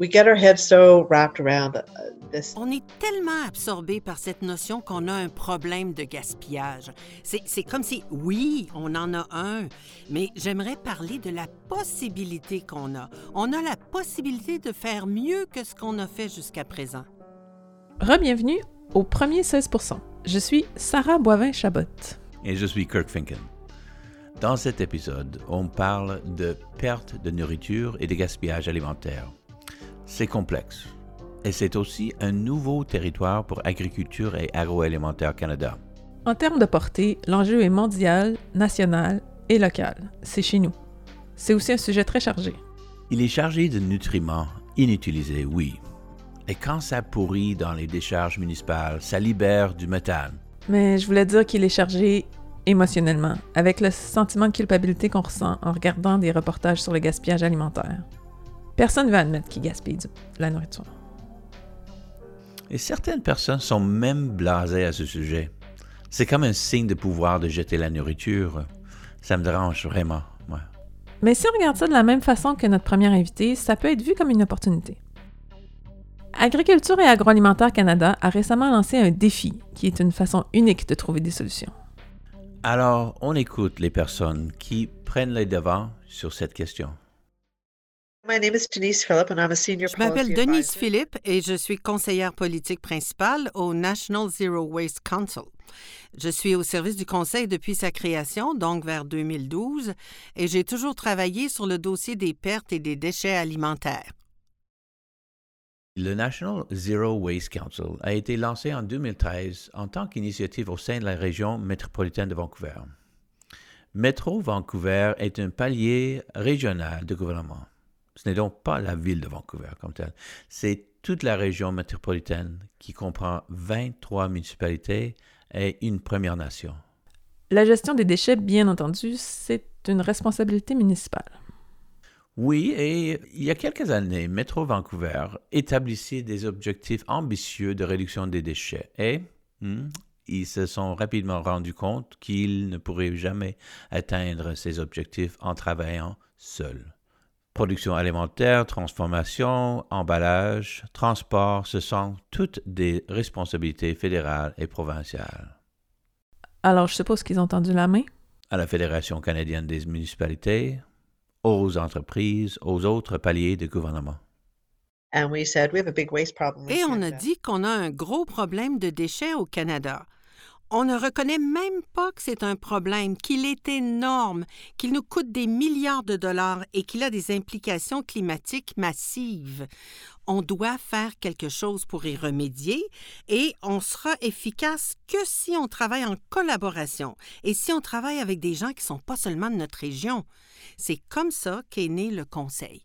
We get our heads so wrapped around uh, this. On est tellement absorbé par cette notion qu'on a un problème de gaspillage. C'est c'est comme si, oui, on en a un, mais j'aimerais parler de la possibilité qu'on a. On a la possibilité de faire mieux que ce qu'on a fait jusqu'à présent. Re-bienvenue au premier 16 Je suis Sarah Boivin-Chabot. Et je suis Kirk Finken. Dans cet épisode, on parle de perte de nourriture et de gaspillage alimentaire. C'est complexe. Et c'est aussi un nouveau territoire pour Agriculture et Agroalimentaire Canada. En termes de portée, l'enjeu est mondial, national et local. C'est chez nous. C'est aussi un sujet très chargé. Il est chargé de nutriments inutilisés, oui. Et quand ça pourrit dans les décharges municipales, ça libère du méthane. Mais je voulais dire qu'il est chargé émotionnellement, avec le sentiment de culpabilité qu'on ressent en regardant des reportages sur le gaspillage alimentaire. Personne ne veut admettre qu'il gaspille de la nourriture. Et certaines personnes sont même blasées à ce sujet. C'est comme un signe de pouvoir de jeter la nourriture. Ça me dérange vraiment, moi. Mais si on regarde ça de la même façon que notre première invité, ça peut être vu comme une opportunité. Agriculture et Agroalimentaire Canada a récemment lancé un défi qui est une façon unique de trouver des solutions. Alors, on écoute les personnes qui prennent les devants sur cette question. Je m'appelle Denise. Philippe et je suis conseillère politique principale au National Zero Waste Council. Je suis au service du Conseil depuis sa création, donc vers 2012, et j'ai toujours travaillé sur le dossier des pertes et des déchets alimentaires. Le National Zero Waste Council a été lancé en 2013 en tant qu'initiative au sein de la région métropolitaine de Vancouver. Métro Vancouver est un palier régional de gouvernement. Ce n'est donc pas la ville de Vancouver comme telle. C'est toute la région métropolitaine qui comprend 23 municipalités et une Première Nation. La gestion des déchets, bien entendu, c'est une responsabilité municipale. Oui, et il y a quelques années, Métro Vancouver établissait des objectifs ambitieux de réduction des déchets et hmm, ils se sont rapidement rendus compte qu'ils ne pourraient jamais atteindre ces objectifs en travaillant seuls. Production alimentaire, transformation, emballage, transport, ce sont toutes des responsabilités fédérales et provinciales. Alors, je suppose qu'ils ont tendu la main? À la Fédération canadienne des municipalités, aux entreprises, aux autres paliers de gouvernement. And we said we have a big waste problem. in Et on a dit qu'on a un gros problème de déchets au Canada. On ne reconnaît même pas que c'est un problème, qu'il est énorme, qu'il nous coûte des milliards de dollars et qu'il a des implications climatiques massives. On doit faire quelque chose pour y remédier et on sera efficace que si on travaille en collaboration et si on travaille avec des gens qui ne sont pas seulement de notre région. C'est comme ça qu'est né le Conseil.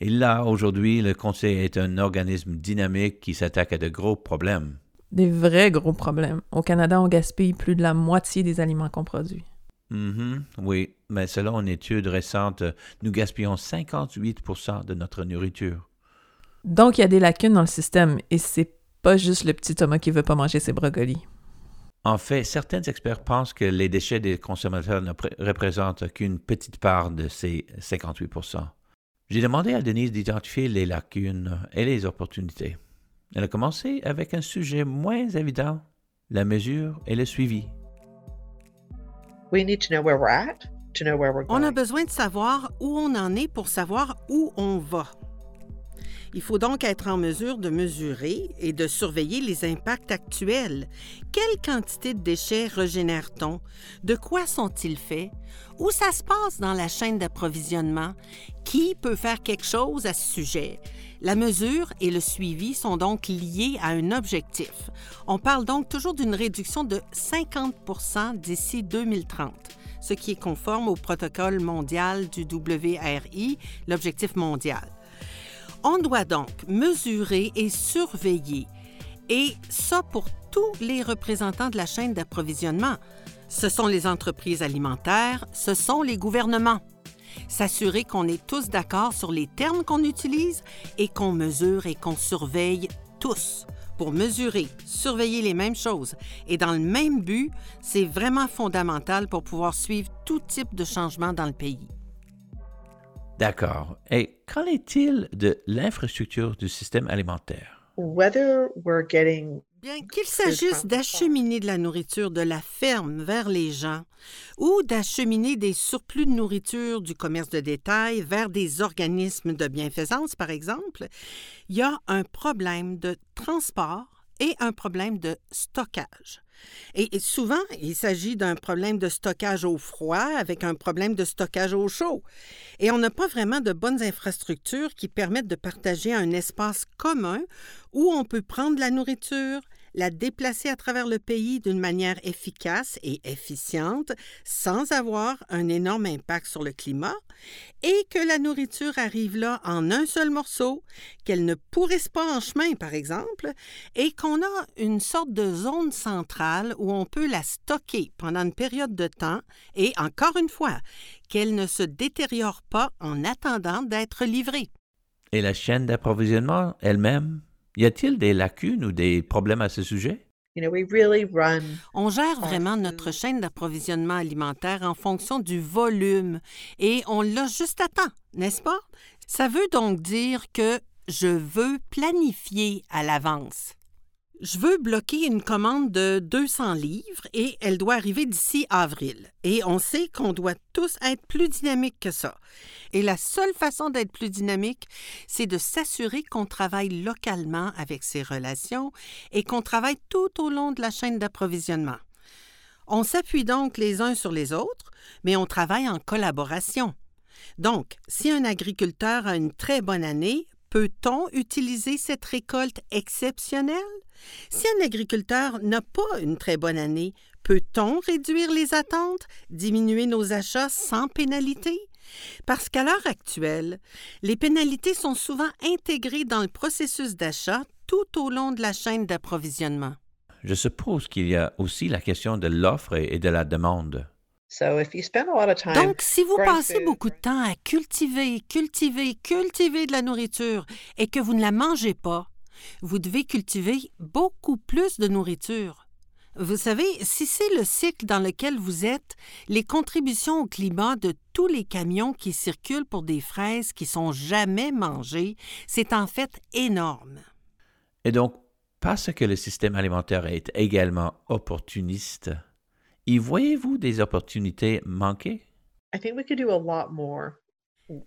Et là, aujourd'hui, le Conseil est un organisme dynamique qui s'attaque à de gros problèmes. Des vrais gros problèmes. Au Canada, on gaspille plus de la moitié des aliments qu'on produit. Mhm, oui, mais selon une étude récente, nous gaspillons 58% de notre nourriture. Donc, il y a des lacunes dans le système et c'est pas juste le petit Thomas qui veut pas manger ses brocolis. En fait, certains experts pensent que les déchets des consommateurs ne pré- représentent qu'une petite part de ces 58% J'ai demandé à Denise d'identifier les lacunes et les opportunités. Elle a commencé avec un sujet moins évident, la mesure et le suivi. We need to know where we're at to know where we're On a besoin de savoir où on en est pour savoir où on va. Il faut donc être en mesure de mesurer et de surveiller les impacts actuels. Quelle quantité de déchets régénère-t-on? De quoi sont-ils faits? Où ça se passe dans la chaîne d'approvisionnement? Qui peut faire quelque chose à ce sujet? La mesure et le suivi sont donc liés à un objectif. On parle donc toujours d'une réduction de 50 d'ici 2030 ce qui est conforme au protocole mondial du WRI, l'objectif mondial. On doit donc mesurer et surveiller, et ça pour tous les représentants de la chaîne d'approvisionnement. Ce sont les entreprises alimentaires, ce sont les gouvernements. S'assurer qu'on est tous d'accord sur les termes qu'on utilise et qu'on mesure et qu'on surveille tous. Pour mesurer, surveiller les mêmes choses et dans le même but, c'est vraiment fondamental pour pouvoir suivre tout type de changement dans le pays. D'accord. Et qu'en est-il de l'infrastructure du système alimentaire? Whether we're getting Bien qu'il s'agisse d'acheminer de la nourriture de la ferme vers les gens ou d'acheminer des surplus de nourriture du commerce de détail vers des organismes de bienfaisance, par exemple, il y a un problème de transport et un problème de stockage. Et, souvent, il s'agit d'un problème de stockage au froid avec un problème de stockage au chaud. Et on n'a pas vraiment de bonnes infrastructures qui permettent de partager un espace commun où on peut prendre la nourriture, la déplacer à travers le pays d'une manière efficace et efficiente sans avoir un énorme impact sur le climat et que la nourriture arrive là en un seul morceau, qu'elle ne pourrisse pas en chemin par exemple, et qu'on a une sorte de zone centrale où on peut la stocker pendant une période de temps et encore une fois, qu'elle ne se détériore pas en attendant d'être livrée. Et la chaîne d'approvisionnement elle-même? Y a-t-il des lacunes ou des problèmes à ce sujet? You know, we really run On gère vraiment notre chaîne d'approvisionnement alimentaire en fonction du volume et on l'a juste à temps, n'est-ce pas? Ça veut donc dire que je veux planifier à l'avance. Je veux bloquer une commande de 200 livres et elle doit arriver d'ici avril. Et on sait qu'on doit tous être plus dynamiques que ça. Et la seule façon d'être plus dynamique, c'est de s'assurer qu'on travaille localement avec ces relations et qu'on travaille tout au long de la chaîne d'approvisionnement. On s'appuie donc les uns sur les autres, mais on travaille en collaboration. Donc, si un agriculteur a une très bonne année, peut-on utiliser cette récolte exceptionnelle? Si un agriculteur n'a pas une très bonne année, peut-on réduire les attentes, diminuer nos achats sans pénalité? Parce qu'à l'heure actuelle, les pénalités sont souvent intégrées dans le processus d'achat tout au long de la chaîne d'approvisionnement. Je suppose qu'il y a aussi la question de l'offre et de la demande. So if you spend a lot of time Donc, si vous passez beaucoup de temps à cultiver, cultiver, cultiver de la nourriture et que vous ne la mangez pas, vous devez cultiver beaucoup plus de nourriture. Vous savez, si c'est le cycle dans lequel vous êtes, les contributions au climat de tous les camions qui circulent pour des fraises qui sont jamais mangées, c'est en fait énorme. Et donc, parce que le système alimentaire est également opportuniste, y voyez-vous des opportunités manquées? I think we could do a lot more.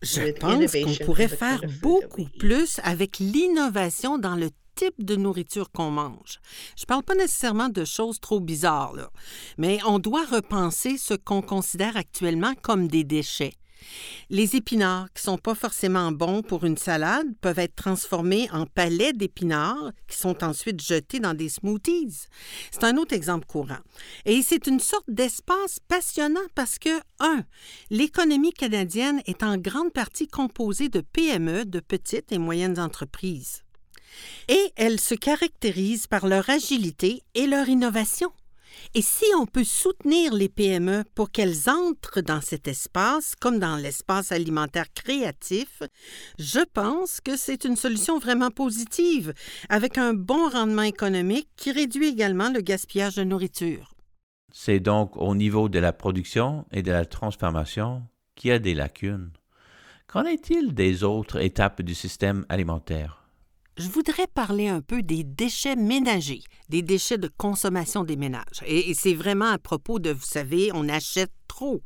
Je pense qu'on pourrait faire beaucoup plus avec l'innovation dans le type de nourriture qu'on mange. Je ne parle pas nécessairement de choses trop bizarres, là, mais on doit repenser ce qu'on considère actuellement comme des déchets. Les épinards, qui sont pas forcément bons pour une salade, peuvent être transformés en palets d'épinards qui sont ensuite jetés dans des smoothies. C'est un autre exemple courant. Et c'est une sorte d'espace passionnant parce que, un, l'économie canadienne est en grande partie composée de PME, de petites et moyennes entreprises. Et elles se caractérisent par leur agilité et leur innovation. Et si on peut soutenir les PME pour qu'elles entrent dans cet espace, comme dans l'espace alimentaire créatif, je pense que c'est une solution vraiment positive, avec un bon rendement économique qui réduit également le gaspillage de nourriture. C'est donc au niveau de la production et de la transformation qu'il y a des lacunes. Qu'en est-il des autres étapes du système alimentaire? Je voudrais parler un peu des déchets ménagers, des déchets de consommation des ménages. Et, c'est vraiment à propos de, vous savez, on achète trop.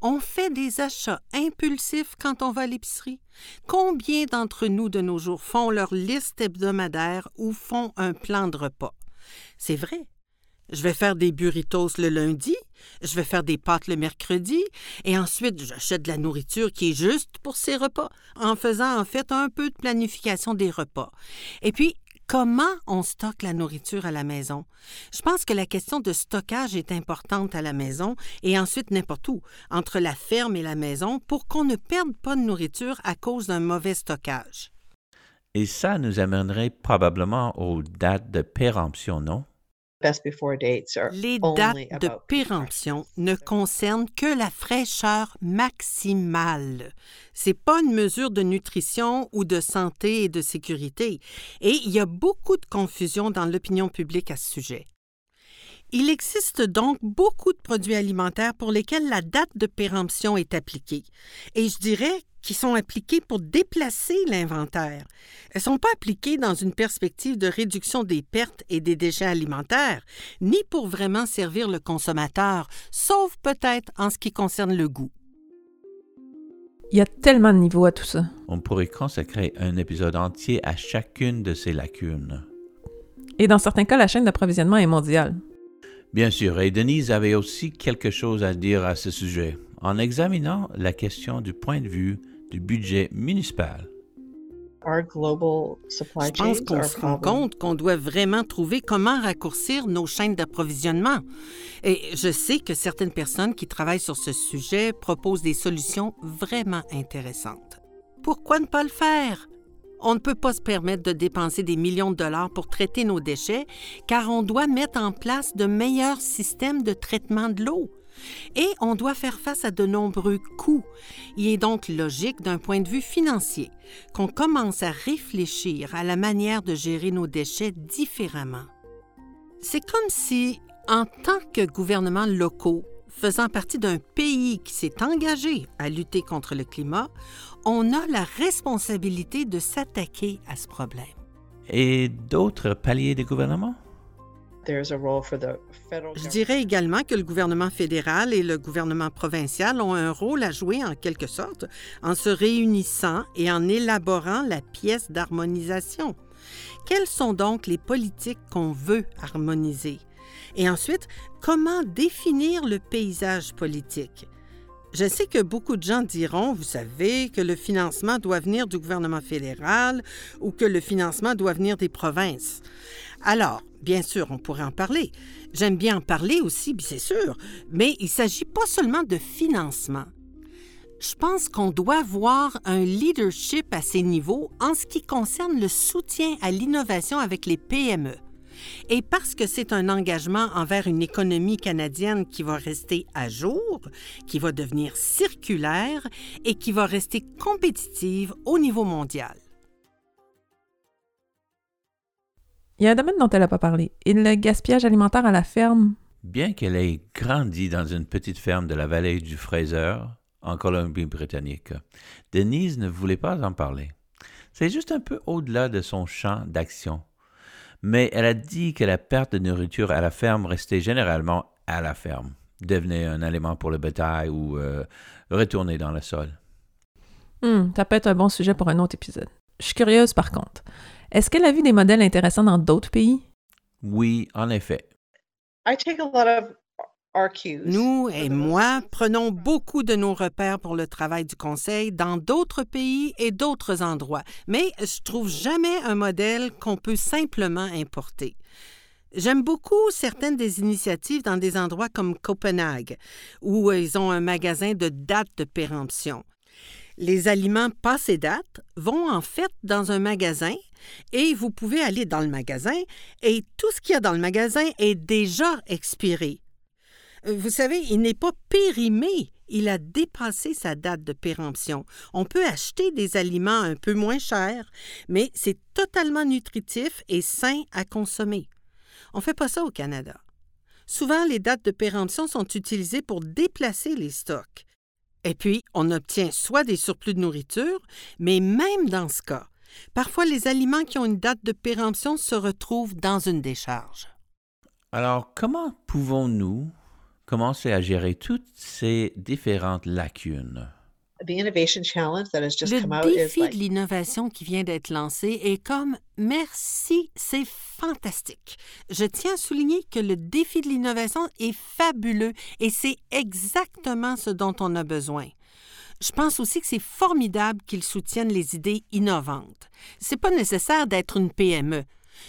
On fait des achats impulsifs quand on va à l'épicerie. Combien d'entre nous de nos jours font leur liste hebdomadaire ou font un plan de repas? C'est vrai. Je vais faire des burritos le lundi, je vais faire des pâtes le mercredi, et ensuite j'achète de la nourriture qui est juste pour ces repas, en faisant en fait un peu de planification des repas. Et puis, comment on stocke la nourriture à la maison? Je pense que la question de stockage est importante à la maison et ensuite n'importe où, entre la ferme et la maison, pour qu'on ne perde pas de nourriture à cause d'un mauvais stockage. Et ça nous amènerait probablement aux dates de péremption, non? Les dates de péremption ne concernent que la fraîcheur maximale. C'est pas une mesure de nutrition ou de santé et de sécurité. Et il y a beaucoup de confusion dans l'opinion publique à ce sujet. Il existe donc beaucoup de produits alimentaires pour lesquels la date de péremption est appliquée. Et je dirais qui sont appliquées pour déplacer l'inventaire. Elles ne sont pas appliquées dans une perspective de réduction des pertes et des déchets alimentaires, ni pour vraiment servir le consommateur, sauf peut-être en ce qui concerne le goût. Il y a tellement de niveaux à tout ça. On pourrait consacrer un épisode entier à chacune de ces lacunes. Et dans certains cas, la chaîne d'approvisionnement est mondiale. Bien sûr, et Denise avait aussi quelque chose à dire à ce sujet, en examinant la question du point de vue du budget municipal. Our global supply Je pense qu'on se rend compte qu'on doit vraiment trouver comment raccourcir nos chaînes d'approvisionnement. Et je sais que certaines personnes qui travaillent sur ce sujet proposent des solutions vraiment intéressantes. Pourquoi ne pas le faire? On ne peut pas se permettre de dépenser des millions de dollars pour traiter nos déchets, car on doit mettre en place de meilleurs systèmes de traitement de l'eau. Et on doit faire face à de nombreux coûts. Il est donc logique d'un point de vue financier qu'on commence à réfléchir à la manière de gérer nos déchets différemment. C'est comme si, en tant que gouvernements locaux, faisant partie d'un pays qui s'est engagé à lutter contre le climat, on a la responsabilité de s'attaquer à ce problème. Et d'autres paliers des gouvernements? Je dirais également que le gouvernement fédéral et le gouvernement provincial ont un rôle à jouer en quelque sorte en se réunissant et en élaborant la pièce d'harmonisation. Quelles sont donc les politiques qu'on veut harmoniser? Et ensuite, comment définir le paysage politique? Je sais que beaucoup de gens diront, vous savez, que le financement doit venir du gouvernement fédéral ou que le financement doit venir des provinces. Alors, bien sûr, on pourrait en parler. J'aime bien en parler aussi, c'est sûr, mais il ne s'agit pas seulement de financement. Je pense qu'on doit voir un leadership à ces niveaux en ce qui concerne le soutien à l'innovation avec les PME. Et parce que c'est un engagement envers une économie canadienne qui va rester à jour, qui va devenir circulaire et qui va rester compétitive au niveau mondial. Il y a un domaine dont elle n'a pas parlé, et le gaspillage alimentaire à la ferme. Bien qu'elle ait grandi dans une petite ferme de la vallée du Fraser, en Colombie-Britannique, Denise ne voulait pas en parler. C'est juste un peu au-delà de son champ d'action. Mais elle a dit que la perte de nourriture à la ferme restait généralement à la ferme, devenait un aliment pour le bétail ou euh, retournait dans le sol. Hmm, ça peut être un bon sujet pour un autre épisode. Je suis curieuse par contre. Est-ce qu'elle a vu des modèles intéressants dans d'autres pays? Oui, en effet. I take a lot of our cues. Nous et moi prenons beaucoup de nos repères pour le travail du Conseil dans d'autres pays et d'autres endroits, mais je trouve jamais un modèle qu'on peut simplement importer. J'aime beaucoup certaines des initiatives dans des endroits comme Copenhague, où ils ont un magasin de date de péremption. Les aliments passés date vont en fait dans un magasin et vous pouvez aller dans le magasin et tout ce qu'il y a dans le magasin est déjà expiré. Euh, Vous savez, il n'est pas périmé. Il a dépassé sa date de péremption. On peut acheter des aliments un peu moins chers, mais c'est totalement nutritif et sain à consommer. On ne fait pas ça au Canada. Souvent, les dates de péremption sont utilisées pour déplacer les stocks. Et puis, on obtient soit des surplus de nourriture, mais même dans ce cas, parfois les aliments qui ont une date de péremption se retrouvent dans une décharge. Alors, comment pouvons-nous commencer à gérer toutes ces différentes lacunes? The innovation challenge that has just Le come out is défi de l'innovation qui vient d'être lancé est comme merci, c'est fantastique. Je tiens à souligner que le défi de l'innovation est fabuleux et c'est exactement ce dont on a besoin. Je pense aussi que c'est formidable qu'ils soutiennent les idées innovantes. C'est pas nécessaire d'être une PME.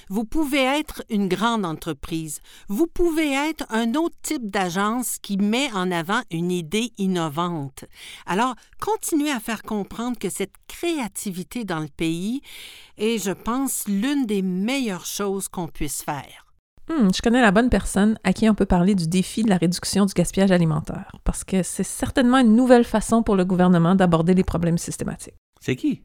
Vous pouvez être une grande entreprise. Vous pouvez être un autre type d'agence qui met en avant une idée innovante. Alors, continuez à faire comprendre que cette créativité dans le pays est, je pense, l'une des meilleures choses qu'on puisse faire. Hmm, je connais la bonne personne à qui on peut parler du défi de la réduction du gaspillage alimentaire, parce que c'est certainement une nouvelle façon pour le gouvernement d'aborder les problèmes systématiques. C'est qui?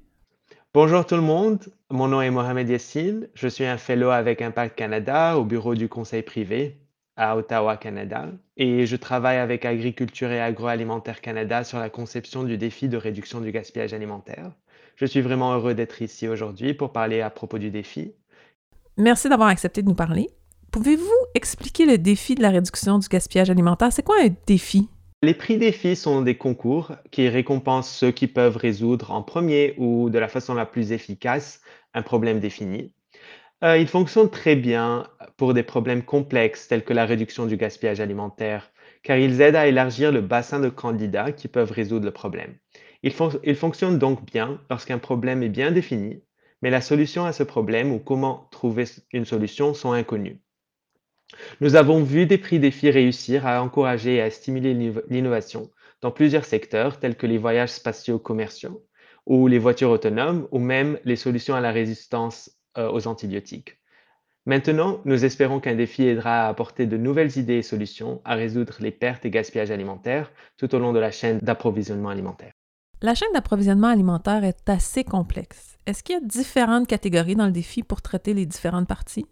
Bonjour tout le monde, mon nom est Mohamed Yassine, je suis un fellow avec Impact Canada au bureau du conseil privé. à Ottawa, Canada, et je travaille avec Agriculture et Agroalimentaire Canada sur la conception du défi de réduction du gaspillage alimentaire. Je suis vraiment heureux d'être ici aujourd'hui pour parler à propos du défi. Merci d'avoir accepté de nous parler. Pouvez-vous expliquer le défi de la réduction du gaspillage alimentaire? C'est quoi un défi? Les prix défis sont des concours qui récompensent ceux qui peuvent résoudre en premier ou de la façon la plus efficace un problème défini. Euh, ils fonctionnent très bien pour des problèmes complexes tels que la réduction du gaspillage alimentaire, car ils aident à élargir le bassin de candidats qui peuvent résoudre le problème. Ils, ils fonctionnent donc bien lorsqu'un problème est bien défini, mais la solution à ce problème ou comment trouver une solution sont inconnus. Nous avons vu des prix défis réussir à encourager et à stimuler l'innovation dans plusieurs secteurs tels que les voyages spatiaux commerciaux ou les voitures autonomes ou même les solutions à la résistance euh, aux antibiotiques. Maintenant, nous espérons qu'un défi aidera à apporter de nouvelles idées et solutions à résoudre les pertes et gaspillages alimentaires tout au long de la chaîne d'approvisionnement alimentaire. La chaîne d'approvisionnement alimentaire est assez complexe. Est-ce qu'il y a différentes catégories dans le défi pour traiter les différentes parties?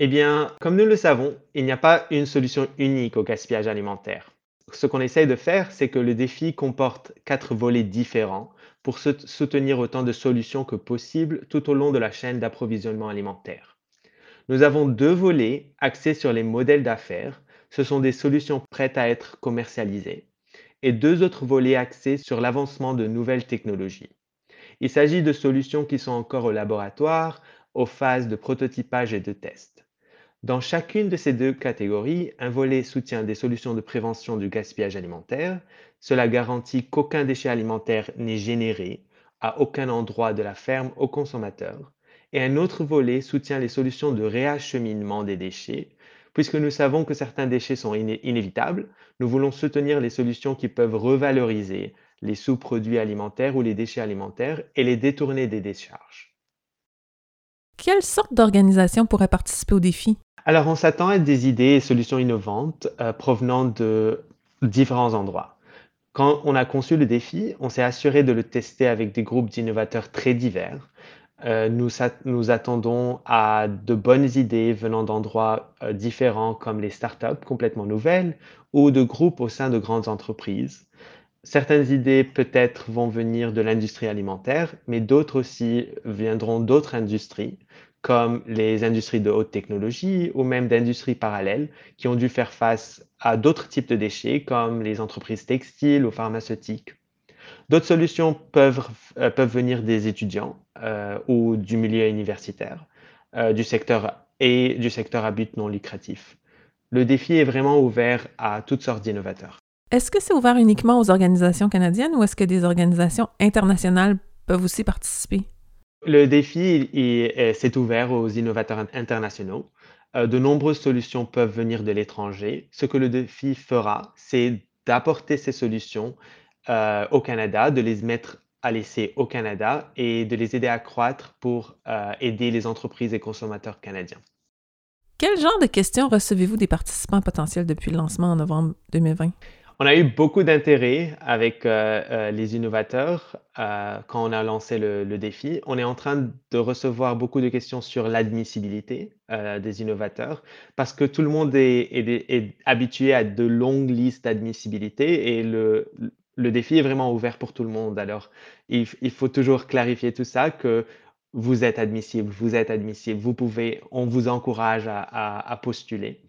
Eh bien, comme nous le savons, il n'y a pas une solution unique au gaspillage alimentaire. Ce qu'on essaye de faire, c'est que le défi comporte quatre volets différents pour soutenir autant de solutions que possible tout au long de la chaîne d'approvisionnement alimentaire. Nous avons deux volets axés sur les modèles d'affaires. Ce sont des solutions prêtes à être commercialisées. Et deux autres volets axés sur l'avancement de nouvelles technologies. Il s'agit de solutions qui sont encore au laboratoire, aux phases de prototypage et de test. Dans chacune de ces deux catégories, un volet soutient des solutions de prévention du gaspillage alimentaire. Cela garantit qu'aucun déchet alimentaire n'est généré à aucun endroit de la ferme au consommateur. Et un autre volet soutient les solutions de réacheminement des déchets. Puisque nous savons que certains déchets sont inévitables, nous voulons soutenir les solutions qui peuvent revaloriser les sous-produits alimentaires ou les déchets alimentaires et les détourner des décharges. Quelle sorte d'organisation pourrait participer au défi? Alors, on s'attend à des idées et solutions innovantes euh, provenant de différents endroits. Quand on a conçu le défi, on s'est assuré de le tester avec des groupes d'innovateurs très divers. Euh, nous, nous, attendons à de bonnes idées venant d'endroits euh, différents comme les startups complètement nouvelles ou de groupes au sein de grandes entreprises. Certaines idées peut-être vont venir de l'industrie alimentaire, mais d'autres aussi viendront d'autres industries comme les industries de haute technologie ou même d'industries parallèles qui ont dû faire face à d'autres types de déchets comme les entreprises textiles ou pharmaceutiques. D'autres solutions peuvent, euh, peuvent venir des étudiants euh, ou du milieu universitaire, euh, du secteur et du secteur à but non lucratif. Le défi est vraiment ouvert à toutes sortes d'innovateurs. Est-ce que c'est ouvert uniquement aux organisations canadiennes ou est-ce que des organisations internationales peuvent aussi participer? Le défi s'est ouvert aux innovateurs internationaux. Euh, de nombreuses solutions peuvent venir de l'étranger. Ce que le défi fera, c'est d'apporter ces solutions euh, au Canada, de les mettre à l'essai au Canada et de les aider à croître pour euh, aider les entreprises et consommateurs canadiens. Quel genre de questions recevez-vous des participants potentiels depuis le lancement en novembre 2020? On a eu beaucoup d'intérêt avec euh, euh, les innovateurs euh, quand on a lancé le, défi. On est en train de recevoir beaucoup de questions sur l'admissibilité des innovateurs parce que tout le monde est, habitué à de longues listes d'admissibilité et le, défi est vraiment ouvert pour tout le monde. Alors, il, faut toujours clarifier tout ça que vous êtes admissible, vous êtes admissible, vous pouvez, on vous encourage à postuler.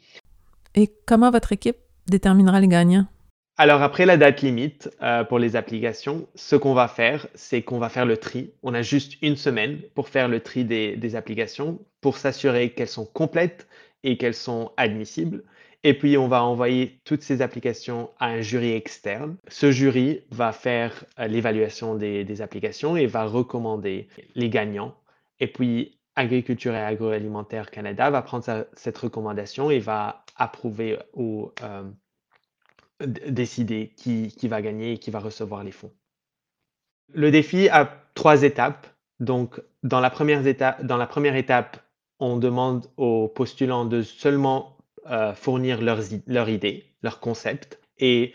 Et comment votre équipe déterminera les gagnants? Alors après la date limite euh, pour les applications, ce qu'on va faire, c'est qu'on va faire le tri. On a juste une semaine pour faire le tri des, applications, pour s'assurer qu'elles sont complètes et qu'elles sont admissibles. Et puis on va envoyer toutes ces applications à un jury externe. Ce jury va faire euh, l'évaluation des, applications et va recommander les gagnants. Et puis Agriculture et Agroalimentaire Canada va prendre cette recommandation et va approuver ou euh, décider qui, qui va gagner et qui va recevoir les fonds. Le défi a trois étapes. Donc, dans la première étape, dans la première étape on demande aux postulants de seulement euh, fournir leurs, leur idée, leur concept. Et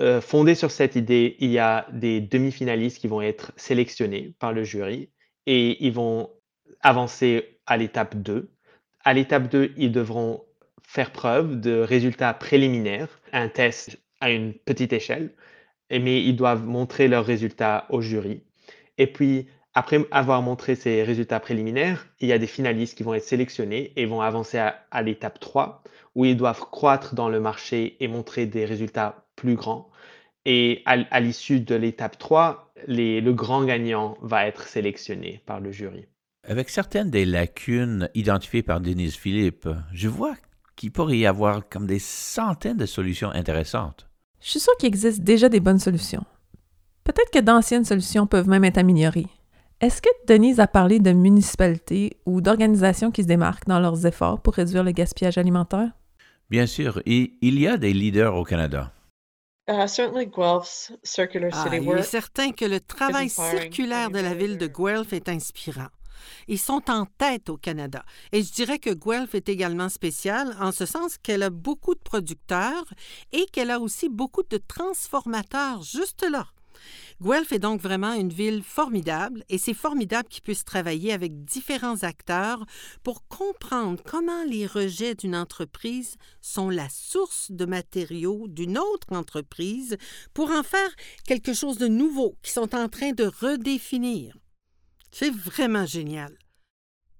euh, fondé sur cette idée, il y a des demi-finalistes qui vont être sélectionnés par le jury et ils vont avancer à l'étape 2. À l'étape 2, ils devront faire preuve de résultats préliminaires, un test à une petite échelle, mais ils doivent montrer leurs résultats au jury. Et puis, après avoir montré ces résultats préliminaires, il y a des finalistes qui vont être sélectionnés et vont avancer à, l'étape 3, où ils doivent croître dans le marché et montrer des résultats plus grands. Et à, l'issue de l'étape 3, le grand gagnant va être sélectionné par le jury. Avec certaines des lacunes identifiées par Denise Philippe, je vois qu'il pourrait y avoir comme des centaines de solutions intéressantes. Je suis sûr qu'il existe déjà des bonnes solutions. Peut-être que d'anciennes solutions peuvent même être améliorées. Est-ce que Denise a parlé de municipalités ou d'organisations qui se démarquent dans leurs efforts pour réduire le gaspillage alimentaire? Bien sûr, il y a des leaders au Canada. Ah, il est certain que le travail circulaire de la ville de Guelph est inspirant. Ils sont en tête au Canada. Et je dirais que Guelph est également spéciale en ce sens qu'elle a beaucoup de producteurs et qu'elle a aussi beaucoup de transformateurs juste là. Guelph est donc vraiment une ville formidable et c'est formidable qu'ils puissent travailler avec différents acteurs pour comprendre comment les rejets d'une entreprise sont la source de matériaux d'une autre entreprise pour en faire quelque chose de nouveau qu'ils sont en train de redéfinir. C'est vraiment génial.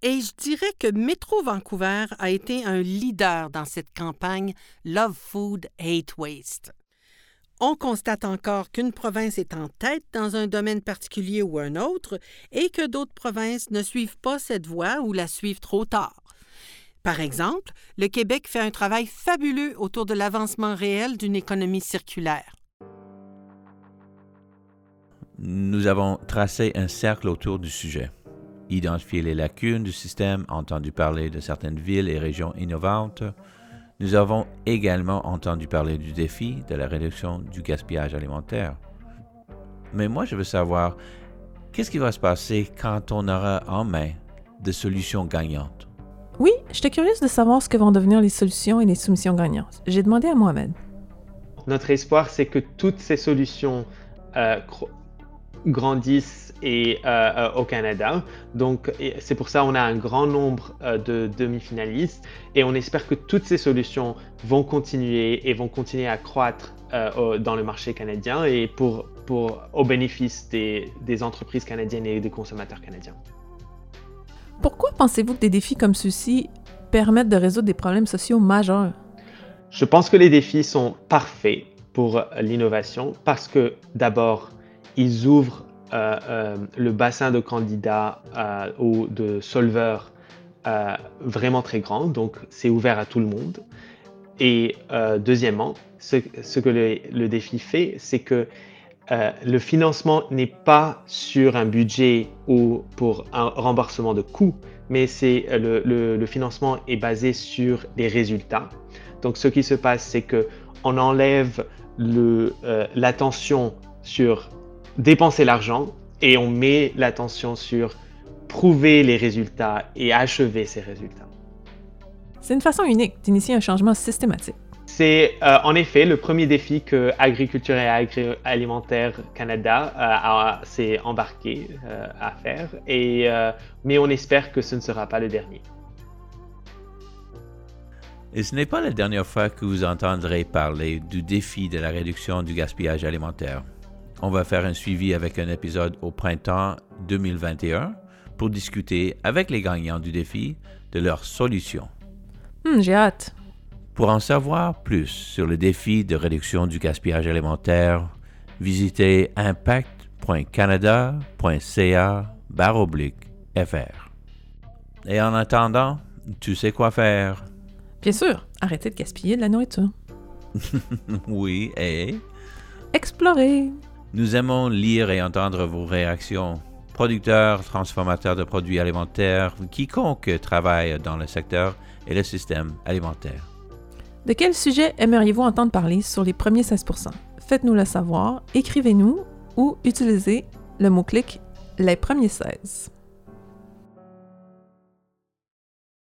Et je dirais que Métro Vancouver a été un leader dans cette campagne Love Food, Hate Waste. On constate encore qu'une province est en tête dans un domaine particulier ou un autre et que d'autres provinces ne suivent pas cette voie ou la suivent trop tard. Par exemple, le Québec fait un travail fabuleux autour de l'avancement réel d'une économie circulaire. Nous avons tracé un cercle autour du sujet, identifié les lacunes du système, entendu parler de certaines villes et régions innovantes. Nous avons également entendu parler du défi de la réduction du gaspillage alimentaire. Mais moi, je veux savoir, qu'est-ce qui va se passer quand on aura en main des solutions gagnantes? Oui, j'étais curieuse de savoir ce que vont devenir les solutions et les soumissions gagnantes. J'ai demandé à Mohamed. Notre espoir, c'est que toutes ces solutions euh, grandissent et, euh, euh, au Canada. Donc, c'est pour ça qu'on a un grand nombre euh, de demi-finalistes et on espère que toutes ces solutions vont continuer et vont continuer à croître dans le marché canadien et pour, pour, au bénéfice des, des entreprises canadiennes et des consommateurs canadiens. Pourquoi pensez-vous que des défis comme ceux-ci permettent de résoudre des problèmes sociaux majeurs? Je pense que les défis sont parfaits pour l'innovation parce que d'abord, ils ouvrent euh, euh, le bassin de candidats euh, ou de solveurs vraiment très grand, donc c'est ouvert à tout le monde. Et deuxièmement, ce, que le, défi fait, c'est que le financement n'est pas sur un budget ou pour un remboursement de coûts, mais c'est le, financement est basé sur les résultats. Donc ce qui se passe, c'est que on enlève l'attention sur dépenser l'argent et on met l'attention sur prouver les résultats et achever ces résultats. C'est une façon unique d'initier un changement systématique. C'est euh, en effet le premier défi que Agriculture et Agroalimentaire Canada euh, s'est embarqué euh, à faire, et, mais on espère que ce ne sera pas le dernier. Et ce n'est pas la dernière fois que vous entendrez parler du défi de la réduction du gaspillage alimentaire. On va faire un suivi avec un épisode au printemps 2021 pour discuter avec les gagnants du défi de leurs solutions. Hmm, j'ai hâte. Pour en savoir plus sur le défi de réduction du gaspillage alimentaire, visitez impact.canada.ca fr. Et en attendant, tu sais quoi faire. Bien sûr, arrêtez de gaspiller de la nourriture. oui, et... Explorer. Nous aimons lire et entendre vos réactions. Producteurs, transformateurs de produits alimentaires, quiconque travaille dans le secteur et le système alimentaire. De quel sujet aimeriez-vous entendre parler sur les premiers 16% Faites-nous le savoir, écrivez-nous ou utilisez le mot-clic les premiers 16.